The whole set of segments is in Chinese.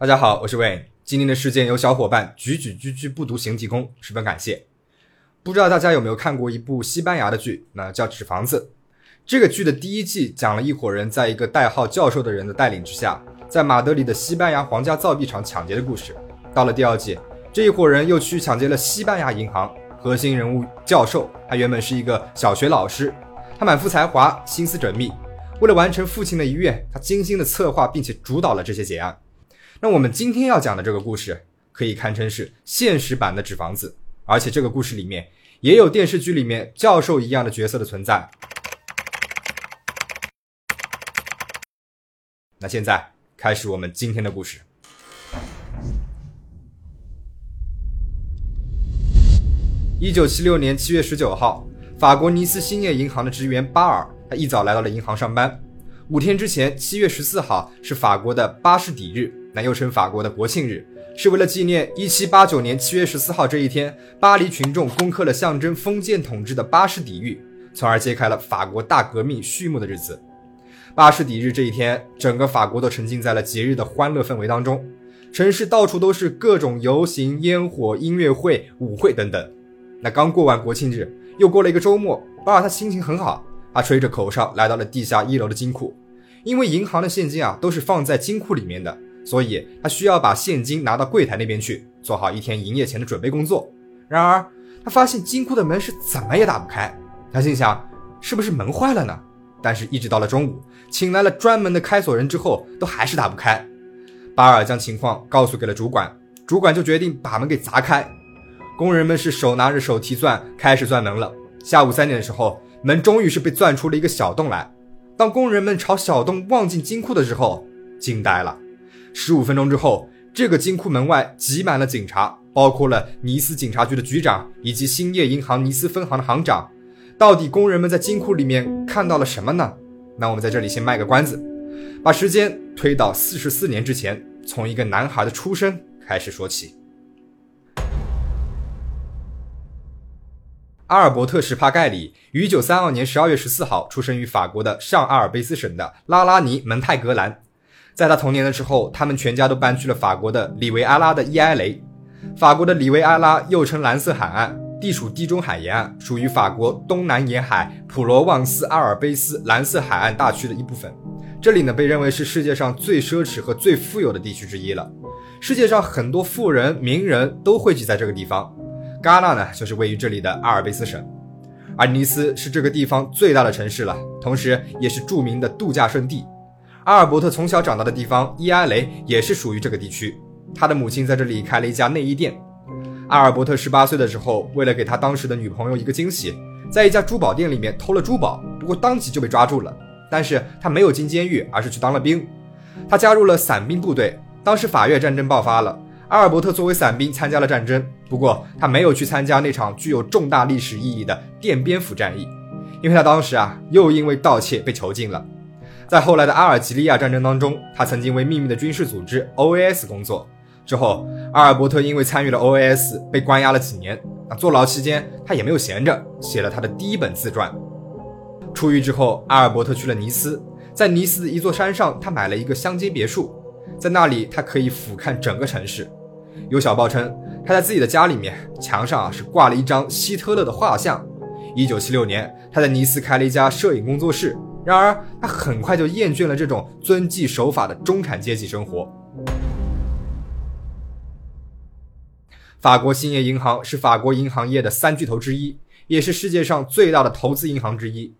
大家好，我是 Wayne。今天的事件由小伙伴举举居居不读行提供，十分感谢。不知道大家有没有看过一部西班牙的剧，那叫《纸房子》。这个剧的第一季讲了一伙人在一个代号教授的人的带领之下，在马德里的西班牙皇家造币厂抢劫的故事。到了第二季，这一伙人又去抢劫了西班牙银行。核心人物教授，他原本是一个小学老师，他满腹才华，心思缜密。为了完成父亲的遗愿，他精心的策划并且主导了这些劫案。那我们今天要讲的这个故事，可以堪称是现实版的《纸房子》，而且这个故事里面也有电视剧里面教授一样的角色的存在。那现在开始我们今天的故事。一九七六年七月十九号，法国尼斯兴业银行的职员巴尔，他一早来到了银行上班。五天之前，七月十四号是法国的巴士底日，那又称法国的国庆日，是为了纪念一七八九年七月十四号这一天，巴黎群众攻克了象征封建统治的巴士底狱，从而揭开了法国大革命序幕的日子。巴士底日这一天，整个法国都沉浸在了节日的欢乐氛围当中，城市到处都是各种游行、烟火、音乐会、舞会等等。那刚过完国庆日，又过了一个周末，巴尔他心情很好，他吹着口哨来到了地下一楼的金库，因为银行的现金啊都是放在金库里面的，所以他需要把现金拿到柜台那边去，做好一天营业前的准备工作。然而，他发现金库的门是怎么也打不开，他心想是不是门坏了呢？但是，一直到了中午。请来了专门的开锁人之后，都还是打不开。巴尔将情况告诉给了主管，主管就决定把门给砸开。工人们是手拿着手提钻开始钻门了。下午三点的时候，门终于是被钻出了一个小洞来。当工人们朝小洞望进金库的时候，惊呆了。十五分钟之后，这个金库门外挤满了警察，包括了尼斯警察局的局长以及兴业银行尼斯分行的行长。到底工人们在金库里面看到了什么呢？那我们在这里先卖个关子，把时间推到四十四年之前，从一个男孩的出生开始说起。阿尔伯特·史帕盖里于一九三二年十二月十四号出生于法国的上阿尔卑斯省的拉拉尼蒙泰格兰。在他童年的时候，他们全家都搬去了法国的里维埃拉的伊埃雷。法国的里维埃拉又称蓝色海岸。地处地中海沿岸，属于法国东南沿海普罗旺斯阿尔卑斯蓝色海岸大区的一部分。这里呢，被认为是世界上最奢侈和最富有的地区之一了。世界上很多富人、名人都汇集在这个地方。戛纳呢，就是位于这里的阿尔卑斯省，而尼斯是这个地方最大的城市了，同时也是著名的度假胜地。阿尔伯特从小长大的地方伊埃雷也是属于这个地区。他的母亲在这里开了一家内衣店。阿尔伯特十八岁的时候，为了给他当时的女朋友一个惊喜，在一家珠宝店里面偷了珠宝，不过当即就被抓住了。但是他没有进监狱，而是去当了兵。他加入了伞兵部队。当时法越战争爆发了，阿尔伯特作为伞兵参加了战争，不过他没有去参加那场具有重大历史意义的奠边府战役，因为他当时啊又因为盗窃被囚禁了。在后来的阿尔及利亚战争当中，他曾经为秘密的军事组织 OAS 工作。之后，阿尔伯特因为参与了 OAS 被关押了几年。那坐牢期间，他也没有闲着，写了他的第一本自传。出狱之后，阿尔伯特去了尼斯，在尼斯的一座山上，他买了一个乡间别墅，在那里他可以俯瞰整个城市。有小报称，他在自己的家里面墙上啊是挂了一张希特勒的画像。一九七六年，他在尼斯开了一家摄影工作室。然而，他很快就厌倦了这种遵纪守法的中产阶级生活。法国兴业银行是法国银行业的三巨头之一，也是世界上最大的投资银行之一。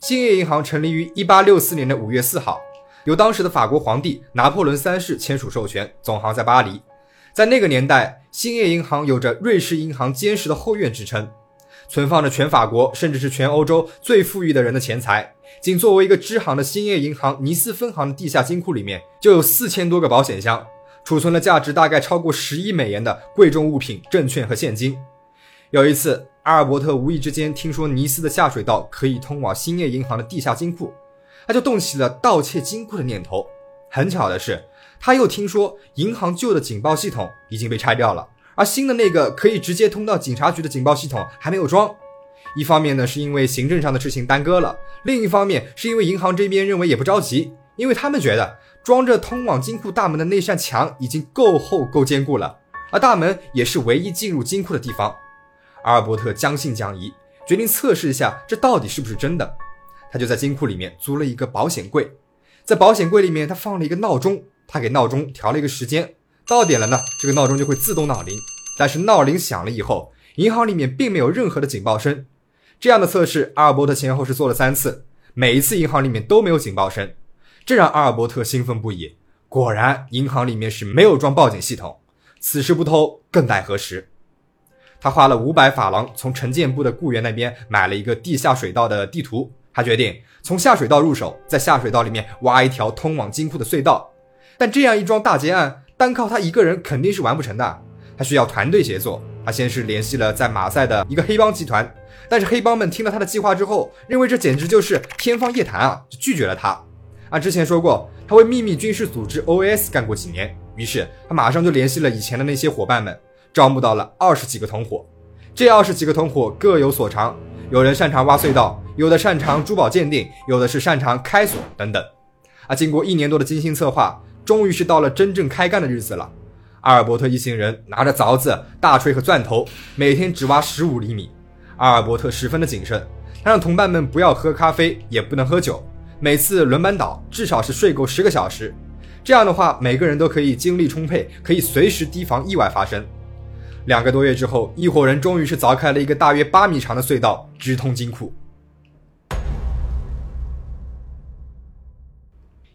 兴业银行成立于1864年的5月4号，由当时的法国皇帝拿破仑三世签署授权，总行在巴黎。在那个年代，兴业银行有着“瑞士银行坚实的后院”之称，存放着全法国甚至是全欧洲最富裕的人的钱财。仅作为一个支行的兴业银行尼斯分行的地下金库里面，就有四千多个保险箱。储存了价值大概超过十亿美元的贵重物品、证券和现金。有一次，阿尔伯特无意之间听说尼斯的下水道可以通往兴业银行的地下金库，他就动起了盗窃金库的念头。很巧的是，他又听说银行旧的警报系统已经被拆掉了，而新的那个可以直接通到警察局的警报系统还没有装。一方面呢，是因为行政上的事情耽搁了；另一方面，是因为银行这边认为也不着急，因为他们觉得。装着通往金库大门的那扇墙已经够厚够坚固了，而大门也是唯一进入金库的地方。阿尔伯特将信将疑，决定测试一下这到底是不是真的。他就在金库里面租了一个保险柜，在保险柜里面他放了一个闹钟，他给闹钟调了一个时间，到点了呢，这个闹钟就会自动闹铃。但是闹铃响了以后，银行里面并没有任何的警报声。这样的测试，阿尔伯特前后是做了三次，每一次银行里面都没有警报声，这让阿尔伯特兴奋不已。果然，银行里面是没有装报警系统。此时不偷，更待何时？他花了五百法郎从城建部的雇员那边买了一个地下水道的地图。他决定从下水道入手，在下水道里面挖一条通往金库的隧道。但这样一桩大劫案，单靠他一个人肯定是完不成的。他需要团队协作。他先是联系了在马赛的一个黑帮集团，但是黑帮们听了他的计划之后，认为这简直就是天方夜谭啊，就拒绝了他。啊，之前说过，他为秘密军事组织 OAS 干过几年，于是他马上就联系了以前的那些伙伴们，招募到了二十几个同伙。这二十几个同伙各有所长，有人擅长挖隧道。有的擅长珠宝鉴定，有的是擅长开锁等等。啊，经过一年多的精心策划，终于是到了真正开干的日子了。阿尔伯特一行人拿着凿子、大锤和钻头，每天只挖十五厘米。阿尔伯特十分的谨慎，他让同伴们不要喝咖啡，也不能喝酒，每次轮班倒，至少是睡够十个小时。这样的话，每个人都可以精力充沛，可以随时提防意外发生。两个多月之后，一伙人终于是凿开了一个大约八米长的隧道，直通金库。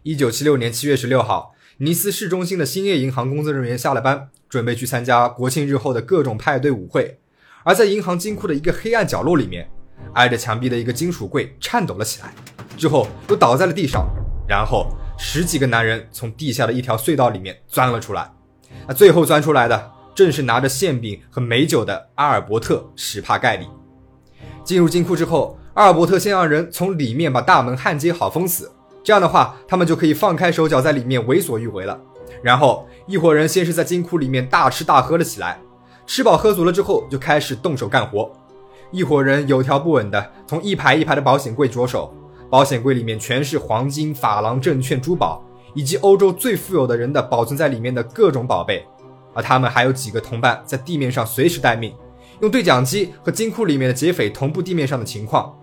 一九七六年七月十六号，尼斯市中心的兴业银行工作人员下了班，准备去参加国庆日后的各种派对舞会。而在银行金库的一个黑暗角落里面，挨着墙壁的一个金属柜颤抖了起来，之后又倒在了地上。然后十几个男人从地下的一条隧道里面钻了出来。那最后钻出来的正是拿着馅饼和美酒的阿尔伯特·史帕盖里。进入金库之后，阿尔伯特先让人从里面把大门焊接好，封死。这样的话，他们就可以放开手脚在里面为所欲为了。然后，一伙人先是在金库里面大吃大喝了起来，吃饱喝足了之后，就开始动手干活。一伙人有条不紊的从一排一排的保险柜着手，保险柜里面全是黄金、法郎、证券、珠宝，以及欧洲最富有的人的保存在里面的各种宝贝。而他们还有几个同伴在地面上随时待命，用对讲机和金库里面的劫匪同步地面上的情况。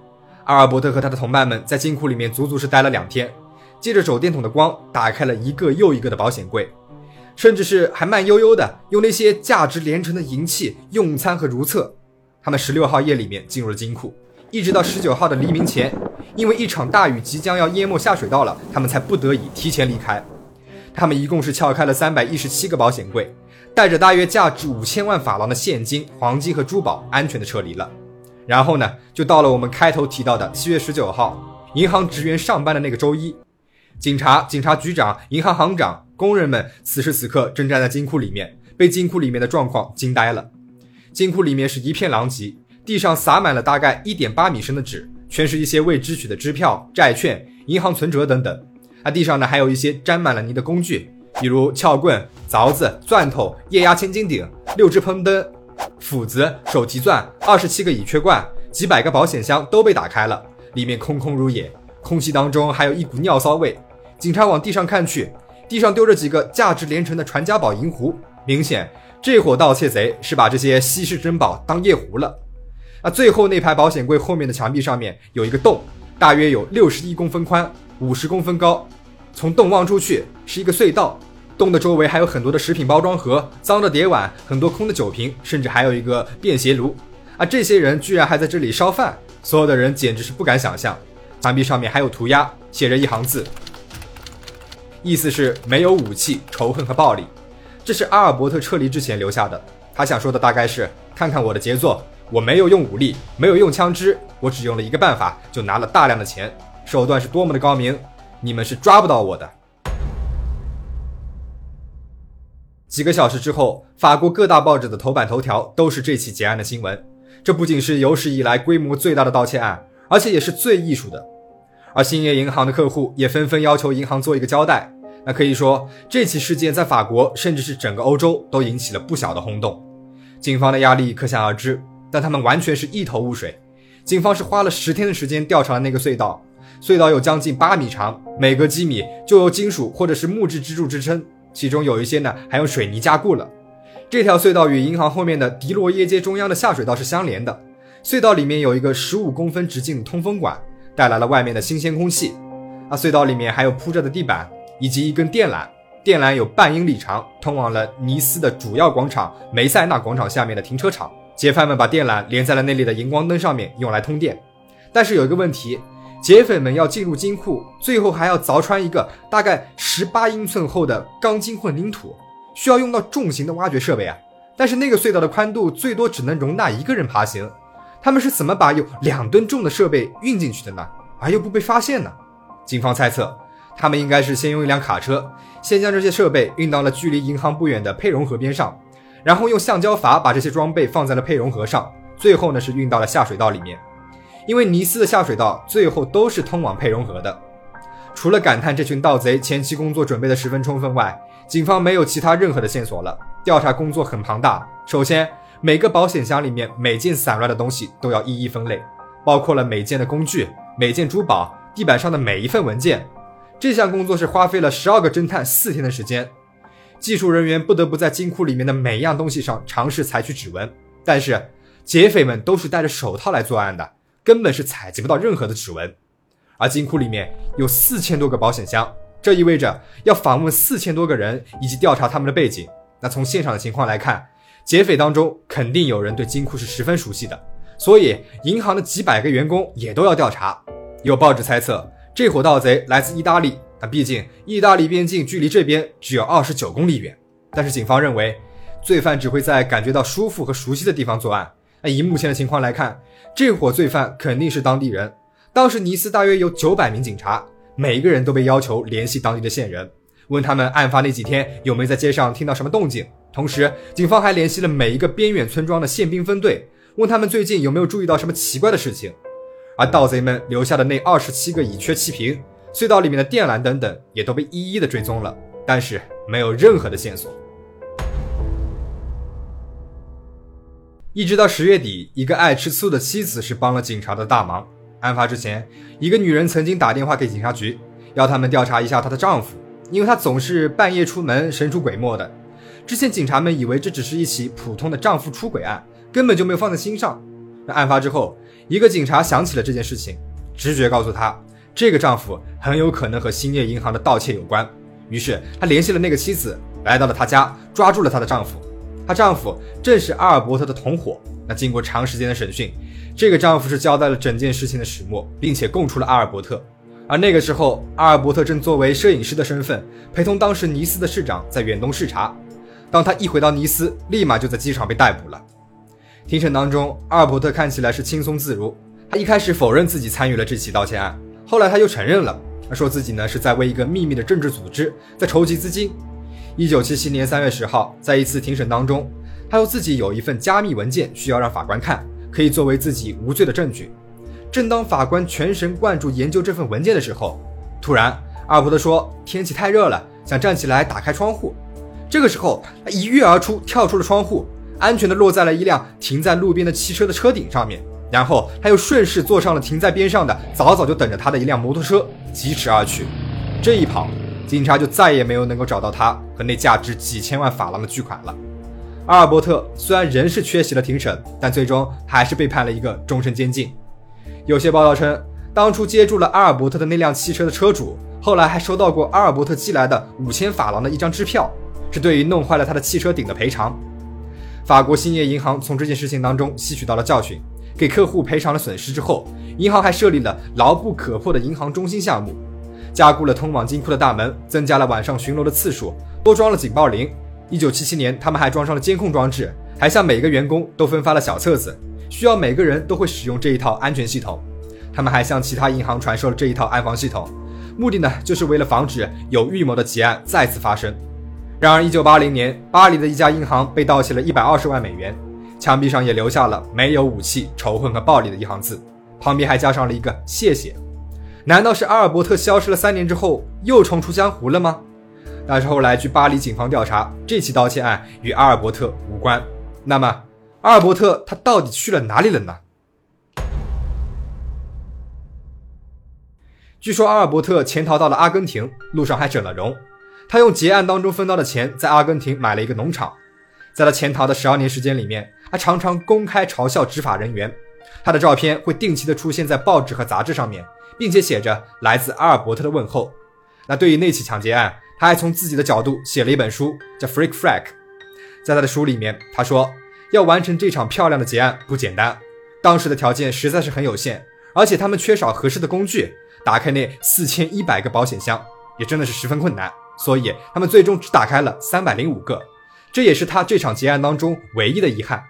阿尔伯特和他的同伴们在金库里面足足是待了两天，借着手电筒的光打开了一个又一个的保险柜，甚至是还慢悠悠的用那些价值连城的银器用餐和如厕。他们十六号夜里面进入了金库，一直到十九号的黎明前，因为一场大雨即将要淹没下水道了，他们才不得已提前离开。他们一共是撬开了三百一十七个保险柜，带着大约价值五千万法郎的现金、黄金和珠宝，安全的撤离了。然后呢，就到了我们开头提到的七月十九号，银行职员上班的那个周一，警察、警察局长、银行行长、工人们此时此刻正站在金库里面，被金库里面的状况惊呆了。金库里面是一片狼藉，地上撒满了大概一点八米深的纸，全是一些未支取的支票、债券、银行存折等等。啊，地上呢还有一些沾满了泥的工具，比如撬棍、凿子、钻头、液压千斤顶、六只喷灯。斧子、手提钻、二十七个乙炔罐、几百个保险箱都被打开了，里面空空如也，空气当中还有一股尿骚味。警察往地上看去，地上丢着几个价值连城的传家宝银壶，明显这伙盗窃贼是把这些稀世珍宝当夜壶了。那最后那排保险柜后面的墙壁上面有一个洞，大约有六十一公分宽，五十公分高，从洞望出去是一个隧道。洞的周围还有很多的食品包装盒、脏的碟碗、很多空的酒瓶，甚至还有一个便携炉。而这些人居然还在这里烧饭，所有的人简直是不敢想象。墙壁上面还有涂鸦，写着一行字，意思是没有武器、仇恨和暴力。这是阿尔伯特撤离之前留下的。他想说的大概是：看看我的杰作，我没有用武力，没有用枪支，我只用了一个办法，就拿了大量的钱，手段是多么的高明，你们是抓不到我的。几个小时之后，法国各大报纸的头版头条都是这起劫案的新闻。这不仅是有史以来规模最大的盗窃案，而且也是最艺术的。而兴业银行的客户也纷纷要求银行做一个交代。那可以说，这起事件在法国，甚至是整个欧洲，都引起了不小的轰动。警方的压力可想而知，但他们完全是一头雾水。警方是花了十天的时间调查了那个隧道，隧道有将近八米长，每隔几米就有金属或者是木质支柱支撑，其中有一些呢还用水泥加固了。这条隧道与银行后面的迪罗耶街中央的下水道是相连的。隧道里面有一个十五公分直径的通风管，带来了外面的新鲜空气。啊，隧道里面还有铺着的地板以及一根电缆，电缆有半英里长，通往了尼斯的主要广场梅塞纳广场下面的停车场。劫犯们把电缆连在了那里的荧光灯上面，用来通电。但是有一个问题，劫匪们要进入金库，最后还要凿穿一个大概十八英寸厚的钢筋混凝土，需要用到重型的挖掘设备啊。但是那个隧道的宽度最多只能容纳一个人爬行。他们是怎么把有两吨重的设备运进去的呢？而又不被发现呢？警方猜测，他们应该是先用一辆卡车，先将这些设备运到了距离银行不远的佩荣河边上，然后用橡胶筏把这些装备放在了佩荣河上，最后呢是运到了下水道里面。因为尼斯的下水道最后都是通往佩荣河的。除了感叹这群盗贼前期工作准备的十分充分外，警方没有其他任何的线索了。调查工作很庞大，首先。每个保险箱里面每件散乱的东西都要一一分类，包括了每件的工具、每件珠宝、地板上的每一份文件。这项工作是花费了十二个侦探四天的时间。技术人员不得不在金库里面的每样东西上尝试采取指纹，但是劫匪们都是戴着手套来作案的，根本是采集不到任何的指纹。而金库里面有四千多个保险箱，这意味着要访问四千多个人以及调查他们的背景。那从现场的情况来看。劫匪当中肯定有人对金库是十分熟悉的，所以银行的几百个员工也都要调查。有报纸猜测，这伙盗贼来自意大利，那毕竟意大利边境距离这边只有二十九公里远。但是警方认为，罪犯只会在感觉到舒服和熟悉的地方作案。那以目前的情况来看，这伙罪犯肯定是当地人。当时尼斯大约有九百名警察，每一个人都被要求联系当地的线人，问他们案发那几天有没有在街上听到什么动静。同时，警方还联系了每一个边远村庄的宪兵分队，问他们最近有没有注意到什么奇怪的事情。而盗贼们留下的那二十七个乙炔气瓶、隧道里面的电缆等等，也都被一一的追踪了，但是没有任何的线索。一直到十月底，一个爱吃醋的妻子是帮了警察的大忙。案发之前，一个女人曾经打电话给警察局，要他们调查一下她的丈夫，因为她总是半夜出门，神出鬼没的。之前警察们以为这只是一起普通的丈夫出轨案，根本就没有放在心上。那案发之后，一个警察想起了这件事情，直觉告诉他，这个丈夫很有可能和兴业银行的盗窃有关。于是他联系了那个妻子，来到了他家，抓住了她的丈夫。她丈夫正是阿尔伯特的同伙。那经过长时间的审讯，这个丈夫是交代了整件事情的始末，并且供出了阿尔伯特。而那个时候，阿尔伯特正作为摄影师的身份，陪同当时尼斯的市长在远东视察。当他一回到尼斯，立马就在机场被逮捕了。庭审当中，阿尔伯特看起来是轻松自如。他一开始否认自己参与了这起盗窃案，后来他又承认了，他说自己呢是在为一个秘密的政治组织在筹集资金。一九七七年三月十号，在一次庭审当中，他说自己有一份加密文件需要让法官看，可以作为自己无罪的证据。正当法官全神贯注研究这份文件的时候，突然阿尔伯特说天气太热了，想站起来打开窗户。这个时候，他一跃而出，跳出了窗户，安全的落在了一辆停在路边的汽车的车顶上面。然后他又顺势坐上了停在边上的早早就等着他的一辆摩托车，疾驰而去。这一跑，警察就再也没有能够找到他和那价值几千万法郎的巨款了。阿尔伯特虽然仍是缺席了庭审，但最终还是被判了一个终身监禁。有些报道称，当初接住了阿尔伯特的那辆汽车的车主，后来还收到过阿尔伯特寄来的五千法郎的一张支票。是对于弄坏了他的汽车顶的赔偿。法国兴业银行从这件事情当中吸取到了教训，给客户赔偿了损失之后，银行还设立了牢不可破的银行中心项目，加固了通往金库的大门，增加了晚上巡逻的次数，多装了警报铃。一九七七年，他们还装上了监控装置，还向每个员工都分发了小册子，需要每个人都会使用这一套安全系统。他们还向其他银行传授了这一套安防系统，目的呢，就是为了防止有预谋的劫案再次发生。然而，一九八零年，巴黎的一家银行被盗窃了一百二十万美元，墙壁上也留下了“没有武器、仇恨和暴力”的一行字，旁边还加上了一个“谢谢”。难道是阿尔伯特消失了三年之后又重出江湖了吗？但是后来，据巴黎警方调查，这起盗窃案与阿尔伯特无关。那么，阿尔伯特他到底去了哪里了呢？据说阿尔伯特潜逃到了阿根廷，路上还整了容。他用结案当中分到的钱，在阿根廷买了一个农场。在他潜逃的十二年时间里面，他常常公开嘲笑执法人员。他的照片会定期的出现在报纸和杂志上面，并且写着来自阿尔伯特的问候。那对于那起抢劫案，他还从自己的角度写了一本书，叫《Freak Frack》。在他的书里面，他说要完成这场漂亮的劫案不简单，当时的条件实在是很有限，而且他们缺少合适的工具，打开那四千一百个保险箱也真的是十分困难，所以他们最终只打开了三百零五个。这也是他这场劫案当中唯一的遗憾。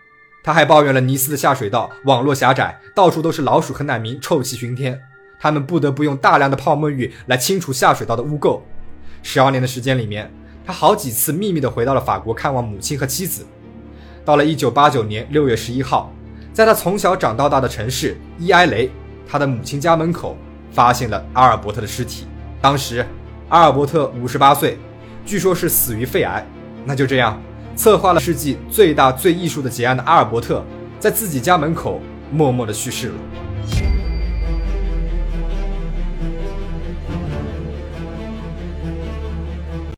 他还抱怨了尼斯的下水道网络狭窄，到处都是老鼠和难民，臭气熏天。他们不得不用大量的泡沫浴来清除下水道的污垢。十二年的时间里面，他好几次秘密的回到了法国看望母亲和妻子。到了一九八九年六月十一号，在他从小长到大的城市伊埃雷，他的母亲家门口发现了阿尔伯特的尸体。当时阿尔伯特五十八岁，据说是死于肺癌。那就这样。策划了世纪最大最艺术的劫案的阿尔伯特，在自己家门口默默的去世了。